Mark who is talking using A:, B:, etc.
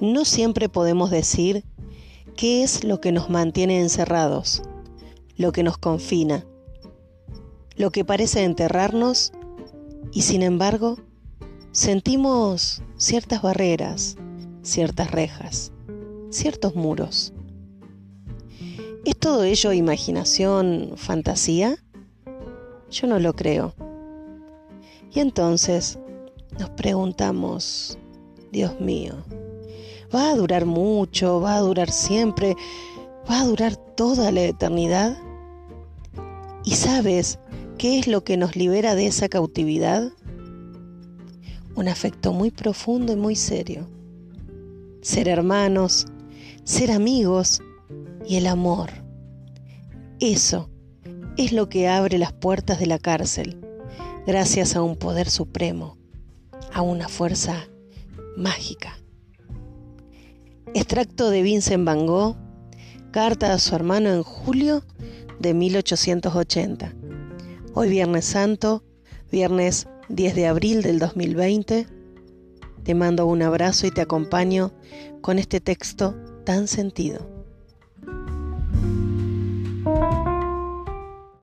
A: No siempre podemos decir qué es lo que nos mantiene encerrados, lo que nos confina, lo que parece enterrarnos y sin embargo sentimos ciertas barreras, ciertas rejas, ciertos muros. ¿Es todo ello imaginación, fantasía? Yo no lo creo. Y entonces nos preguntamos, Dios mío, ¿va a durar mucho? ¿Va a durar siempre? ¿Va a durar toda la eternidad? ¿Y sabes qué es lo que nos libera de esa cautividad? Un afecto muy profundo y muy serio. Ser hermanos, ser amigos y el amor. Eso es lo que abre las puertas de la cárcel, gracias a un poder supremo, a una fuerza mágica. Extracto de Vincent Van Gogh, carta a su hermano en julio de 1880. Hoy Viernes Santo, viernes 10 de abril del 2020, te mando un abrazo y te acompaño con este texto tan sentido.